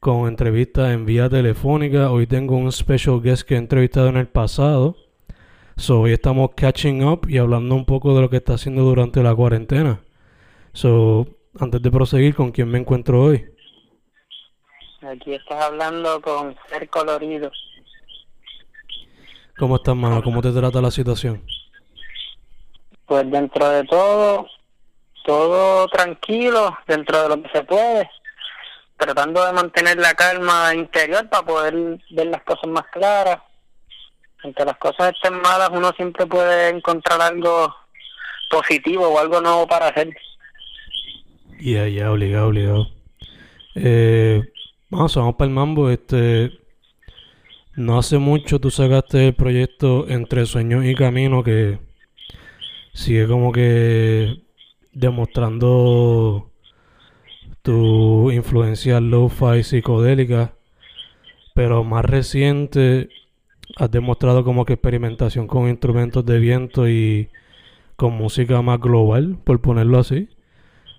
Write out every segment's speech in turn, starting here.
con entrevista en vía telefónica. Hoy tengo un special guest que he entrevistado en el pasado. So, hoy estamos catching up y hablando un poco de lo que está haciendo durante la cuarentena. So, antes de proseguir, ¿con quién me encuentro hoy? Aquí estás hablando con Ser Colorido. ¿Cómo estás, mano? ¿Cómo te trata la situación? Pues dentro de todo, todo tranquilo, dentro de lo que se puede, tratando de mantener la calma interior para poder ver las cosas más claras. Aunque las cosas estén malas, uno siempre puede encontrar algo positivo o algo nuevo para hacer. Ya, ya, obligado, obligado. Eh, vamos, vamos para el mambo. Este, no hace mucho tú sacaste el proyecto Entre Sueños y Camino que sigue como que demostrando tu influencia lo-fi psicodélica, pero más reciente has demostrado como que experimentación con instrumentos de viento y con música más global, por ponerlo así.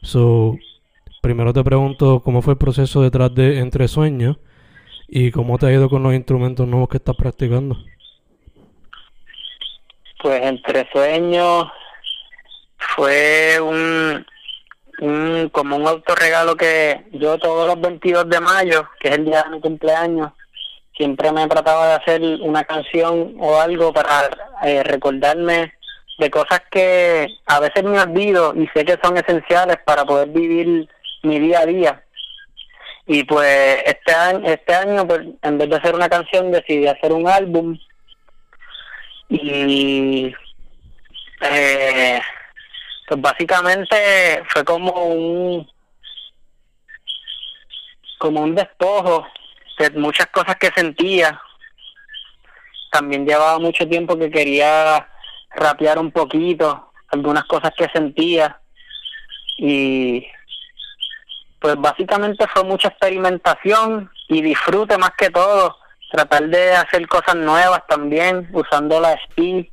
So, primero te pregunto cómo fue el proceso detrás de Entre Sueños y cómo te ha ido con los instrumentos nuevos que estás practicando. Pues Entre Sueños fue un, un como un autorregalo que yo todos los 22 de mayo, que es el día de mi cumpleaños, siempre me trataba de hacer una canción o algo para eh, recordarme de cosas que a veces me olvido y sé que son esenciales para poder vivir mi día a día. Y pues este año, este año pues, en vez de hacer una canción decidí hacer un álbum y eh, pues básicamente fue como un como un despojo de muchas cosas que sentía. También llevaba mucho tiempo que quería rapear un poquito, algunas cosas que sentía. Y pues básicamente fue mucha experimentación y disfrute más que todo. Tratar de hacer cosas nuevas también, usando la speed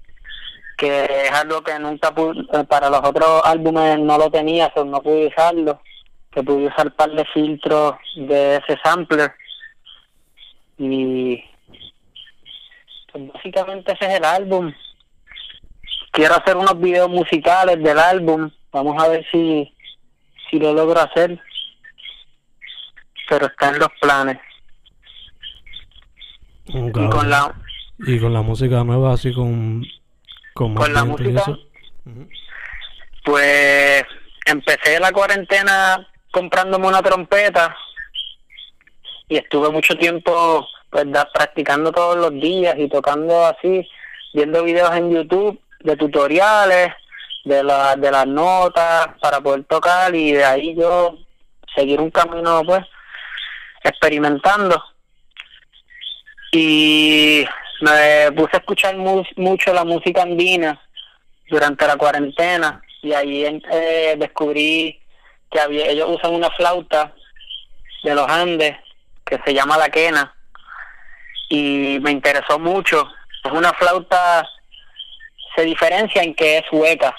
que es algo que nunca pude, para los otros álbumes no lo tenía, so no pude usarlo, que pude usar un par de filtros de ese sampler y pues básicamente ese es el álbum. Quiero hacer unos videos musicales del álbum, vamos a ver si, si lo logro hacer, pero está en los planes. Y con la Y con la música nueva, así con. Con, la música. Pues empecé la cuarentena comprándome una trompeta y estuve mucho tiempo pues da- practicando todos los días y tocando así, viendo videos en YouTube de tutoriales, de, la, de las notas para poder tocar y de ahí yo seguir un camino pues experimentando. Y me puse a escuchar mu- mucho la música andina durante la cuarentena y ahí eh, descubrí que había, ellos usan una flauta de los Andes que se llama la quena y me interesó mucho. Es una flauta, se diferencia en que es hueca,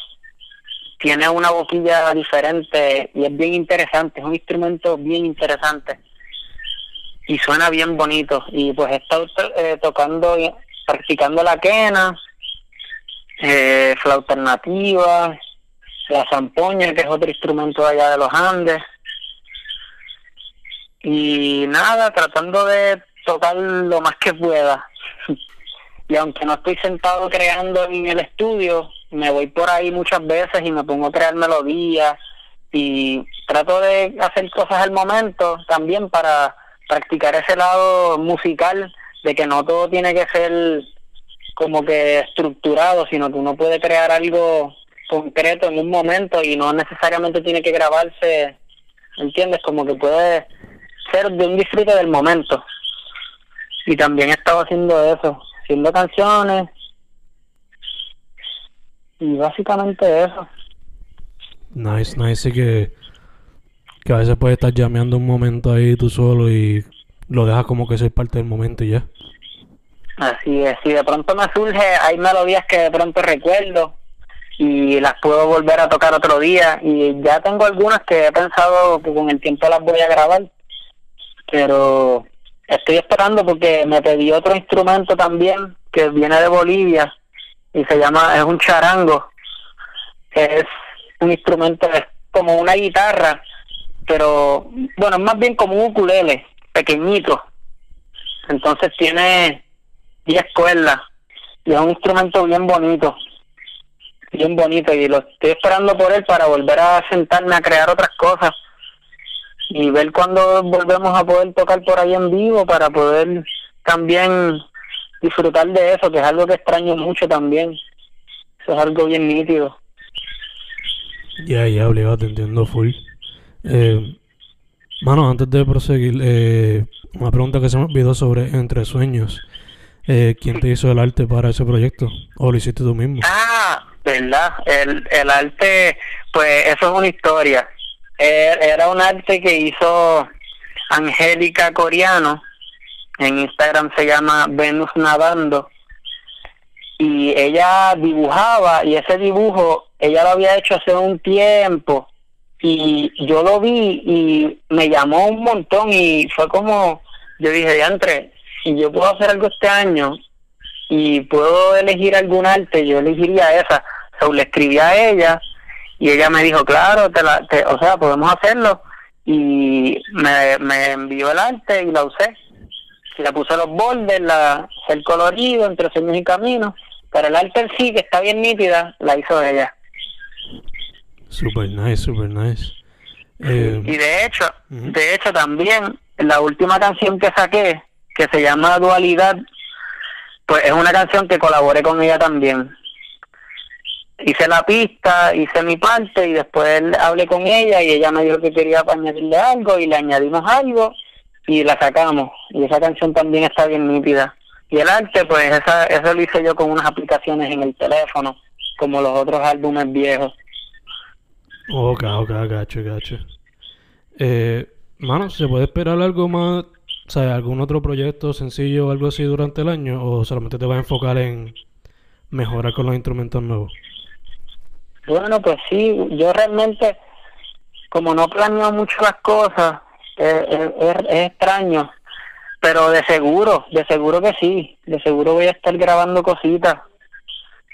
tiene una boquilla diferente y es bien interesante, es un instrumento bien interesante y suena bien bonito. Y pues he estado eh, tocando, practicando la quena, eh, flauta alternativa, la zampoña, que es otro instrumento allá de los Andes. Y nada, tratando de tocar lo más que pueda. y aunque no estoy sentado creando en el estudio, me voy por ahí muchas veces y me pongo a crear melodías y trato de hacer cosas al momento también para practicar ese lado musical de que no todo tiene que ser como que estructurado, sino que uno puede crear algo concreto en un momento y no necesariamente tiene que grabarse, ¿entiendes? Como que puede ser de un disfrute del momento. Y también he estado haciendo eso, haciendo canciones y básicamente eso. Nice, nice, que, que a veces puedes estar llameando un momento ahí tú solo y lo dejas como que ser parte del momento y ya. Así es, si de pronto me surge, hay melodías que de pronto recuerdo y las puedo volver a tocar otro día y ya tengo algunas que he pensado que con el tiempo las voy a grabar, pero estoy esperando porque me pedí otro instrumento también que viene de Bolivia y se llama, es un charango, es un instrumento, es como una guitarra, pero bueno, es más bien como un ukulele, pequeñito, entonces tiene 10 cuerdas y es un instrumento bien bonito bien bonito y lo estoy esperando por él para volver a sentarme a crear otras cosas y ver cuando volvemos a poder tocar por ahí en vivo para poder también disfrutar de eso, que es algo que extraño mucho también. Eso es algo bien nítido. Ya, ya, obligado, te entiendo full. Eh, mano, antes de proseguir, eh, una pregunta que se me olvidó sobre Entre Sueños. Eh, ¿Quién te hizo el arte para ese proyecto? ¿O lo hiciste tú mismo? Ah, ¿verdad? El, el arte, pues eso es una historia. Er, era un arte que hizo Angélica Coriano, en Instagram se llama Venus Nadando, y ella dibujaba y ese dibujo ella lo había hecho hace un tiempo y yo lo vi y me llamó un montón y fue como, yo dije, diantre, si yo puedo hacer algo este año y puedo elegir algún arte, yo elegiría esa So, le escribí a ella y ella me dijo, claro, te la, o sea, podemos hacerlo. Y me, me envió el arte y la usé. La puse los bordes, la, el colorido entre sueños y caminos. Pero el arte en sí, que está bien nítida, la hizo ella. Super nice, super nice. Eh, y de hecho, de hecho también, la última canción que saqué, que se llama Dualidad, pues es una canción que colaboré con ella también hice la pista, hice mi parte y después hablé con ella y ella me dijo que quería añadirle algo y le añadimos algo y la sacamos. Y esa canción también está bien nítida. Y el arte, pues esa, eso lo hice yo con unas aplicaciones en el teléfono, como los otros álbumes viejos. Ok, ok, gacho, gacho. Eh, mano, ¿se puede esperar algo más, o sea, algún otro proyecto sencillo o algo así durante el año? ¿O solamente te vas a enfocar en mejorar con los instrumentos nuevos? Bueno, pues sí, yo realmente, como no planeo mucho las cosas, es, extraño, pero de seguro, de seguro que sí, de seguro voy a estar grabando cositas.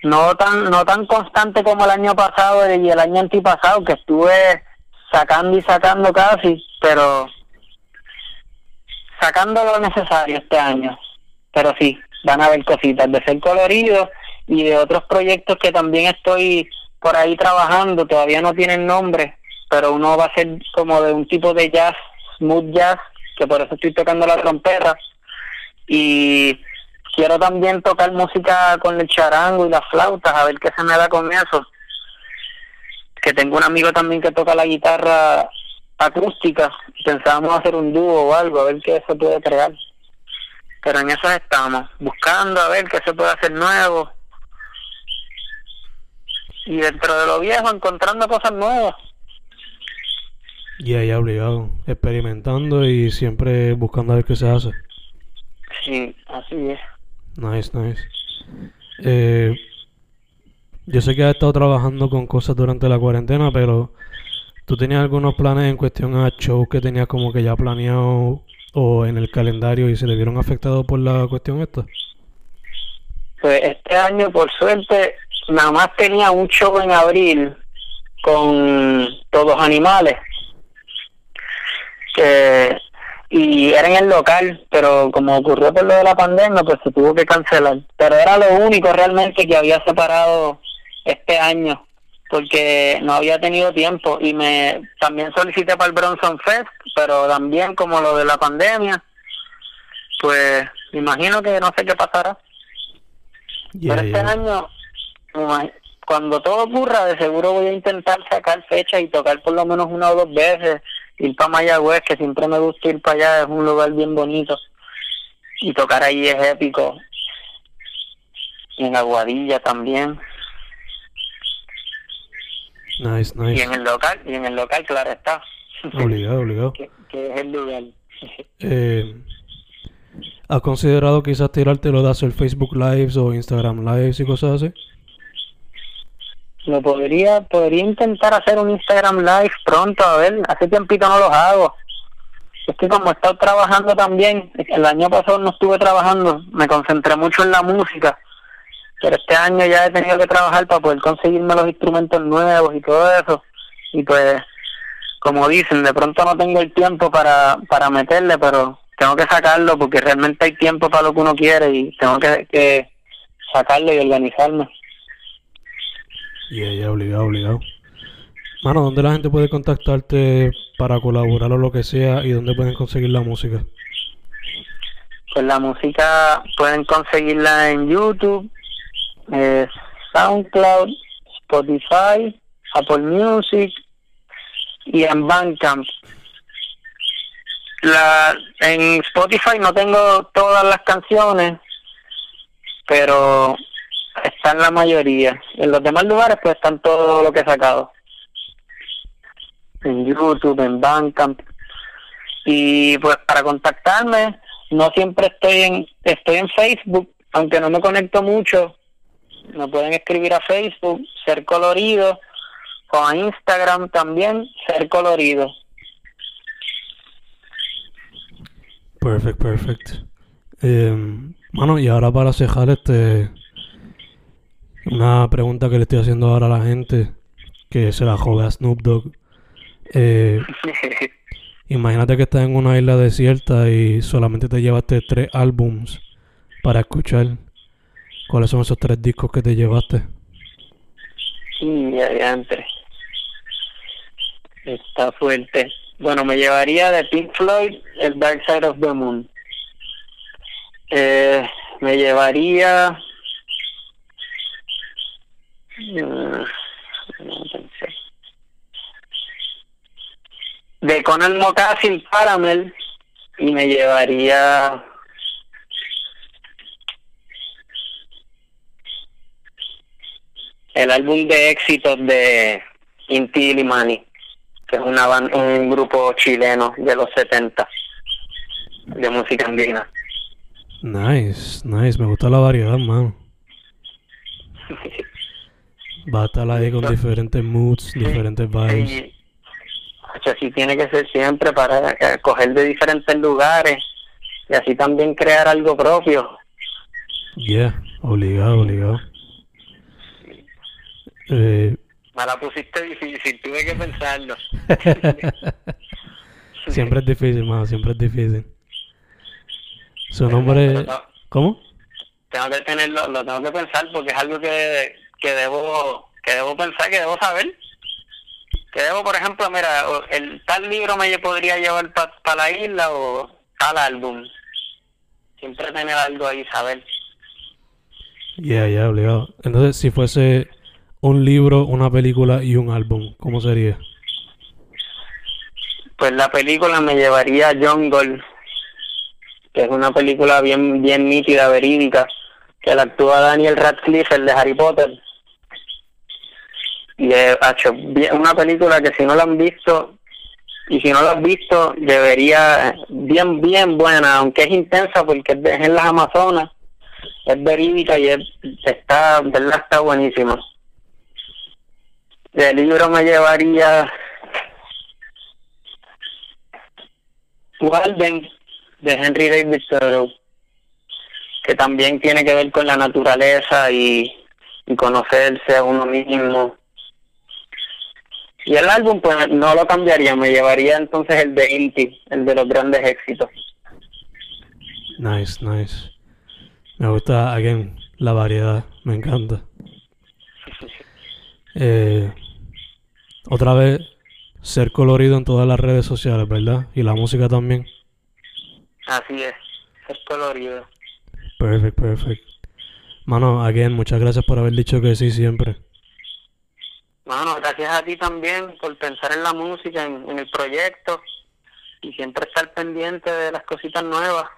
No tan, no tan constante como el año pasado y el año antipasado, que estuve sacando y sacando casi, pero sacando lo necesario este año. Pero sí, van a haber cositas de ser colorido y de otros proyectos que también estoy por ahí trabajando, todavía no tienen nombre, pero uno va a ser como de un tipo de jazz, smooth jazz, que por eso estoy tocando la trompeta. Y quiero también tocar música con el charango y las flautas, a ver qué se me da con eso. Que tengo un amigo también que toca la guitarra acústica, pensábamos hacer un dúo o algo, a ver qué se puede crear. Pero en eso estamos, buscando a ver qué se puede hacer nuevo y dentro de lo viejo encontrando cosas nuevas. Ya, ya, obligado. Experimentando y siempre buscando a ver qué se hace. Sí, así es. Nice, nice. Eh, yo sé que has estado trabajando con cosas durante la cuarentena, pero ¿tú tenías algunos planes en cuestión a shows que tenías como que ya planeado o en el calendario y se le vieron afectados por la cuestión esta? Pues este año, por suerte, nada más tenía un show en abril con todos animales que y era en el local, pero como ocurrió por lo de la pandemia, pues se tuvo que cancelar. Pero era lo único realmente que había separado este año, porque no había tenido tiempo y me también solicité para el Bronson Fest, pero también como lo de la pandemia, pues me imagino que no sé qué pasará. pero este año, cuando todo ocurra, de seguro voy a intentar sacar fecha y tocar por lo menos una o dos veces ir para Mayagüez, que siempre me gusta ir para allá, es un lugar bien bonito. Y tocar ahí es épico. Y en Aguadilla también. Nice, nice. Y en el local, y en el local, claro está. Obligado, obligado. que, es el lugar. eh, ¿Has considerado quizás tirártelo de hacer Facebook Lives o Instagram Lives y cosas así? Lo podría, podría intentar hacer un Instagram Live pronto, a ver, hace tiempito no los hago. Es que como he estado trabajando también, el año pasado no estuve trabajando, me concentré mucho en la música, pero este año ya he tenido que trabajar para poder conseguirme los instrumentos nuevos y todo eso. Y pues, como dicen, de pronto no tengo el tiempo para, para meterle, pero tengo que sacarlo porque realmente hay tiempo para lo que uno quiere y tengo que, que sacarlo y organizarme. Y ella obligado, obligado. Mano, ¿dónde la gente puede contactarte para colaborar o lo que sea y dónde pueden conseguir la música? Pues la música pueden conseguirla en YouTube, eh, SoundCloud, Spotify, Apple Music y en Bandcamp. La, en Spotify no tengo todas las canciones, pero están la mayoría. En los demás lugares pues están todo lo que he sacado. En YouTube, en Bandcamp. Y pues para contactarme, no siempre estoy en estoy en Facebook, aunque no me conecto mucho. Me pueden escribir a Facebook, Ser Colorido, o a Instagram también, Ser Colorido. Perfect, perfect. Eh, mano, y ahora para cejar este una pregunta que le estoy haciendo ahora a la gente, que se la joda a Snoop Dogg. Eh, imagínate que estás en una isla desierta y solamente te llevaste tres álbums para escuchar. ¿Cuáles son esos tres discos que te llevaste? Sí, adiante. Está fuerte. Bueno, me llevaría de Pink Floyd el Dark Side of the Moon. Eh, me llevaría de con el Mocassin Caramel y me llevaría el álbum de éxitos de Inti Limani, que es una un grupo chileno de los 70 de música andina. Nice, nice, me gusta la variedad, man. Va a estar ahí con diferentes moods, diferentes vibes. así tiene que ser siempre para coger de diferentes lugares y así también crear algo propio. Yeah, obligado, obligado. Eh, Me la pusiste difícil, tuve que pensarlo. siempre es difícil, mano, siempre es difícil. Su nombre... ¿Cómo? Tengo que tenerlo, lo tengo que pensar porque es algo que que debo que debo pensar, que debo saber. Que debo, por ejemplo, mira, el tal libro me podría llevar para la isla o tal álbum. Siempre tener algo ahí, saber. Ya, ya, obligado. Entonces, si fuese un libro, una película y un álbum, ¿cómo sería? Pues la película me llevaría a Jungle, que es una película bien bien nítida, verídica, que la actúa Daniel Radcliffe, el de Harry Potter y he hecho una película que si no la han visto y si no la has visto debería bien bien buena aunque es intensa porque es en las Amazonas es verídica y es, está, verdad, está buenísima. El libro me llevaría Walden de Henry David Thoreau, que también tiene que ver con la naturaleza y conocerse a uno mismo. Y el álbum, pues no lo cambiaría, me llevaría entonces el de Inti, el de los grandes éxitos. Nice, nice. Me gusta, again, la variedad, me encanta. Eh, otra vez, ser colorido en todas las redes sociales, ¿verdad? Y la música también. Así es, ser colorido. Perfect, perfect. Mano, again, muchas gracias por haber dicho que sí siempre. Mano, gracias a ti también por pensar en la música, en, en el proyecto y siempre estar pendiente de las cositas nuevas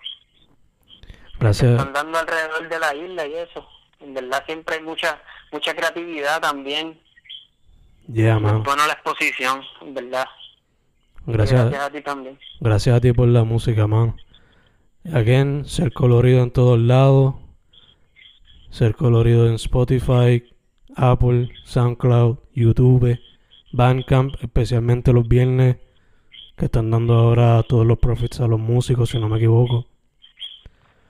que Gracias. están dando alrededor de la isla y eso. En verdad siempre hay mucha mucha creatividad también. Yeah, man. buena la exposición, en verdad. Gracias, Gracias a ti también. gracias a ti por la música, man. Again, ser colorido en todos lados. Ser colorido en Spotify, Apple, SoundCloud, YouTube, Bandcamp, especialmente los viernes que están dando ahora todos los profits a los músicos, si no me equivoco.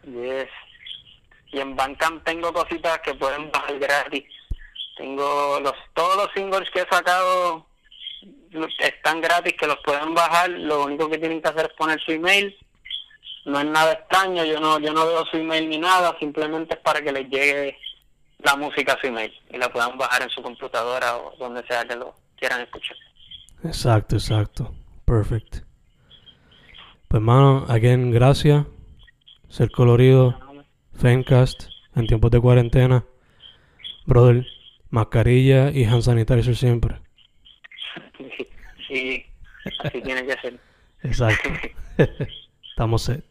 Yes. Y en Bandcamp tengo cositas que pueden bajar gratis. Tengo los todos los singles que he sacado están gratis, que los pueden bajar. Lo único que tienen que hacer es poner su email. No es nada extraño, yo no yo no veo su email ni nada, simplemente es para que les llegue la música a su email y la puedan bajar en su computadora o donde sea que lo quieran escuchar. Exacto, exacto. Perfect. Pues, mano, again, gracias. Ser colorido, Fencast, en tiempos de cuarentena. Brother, mascarilla y hand sanitizer siempre. Sí, así tiene que ser. Exacto. Estamos set.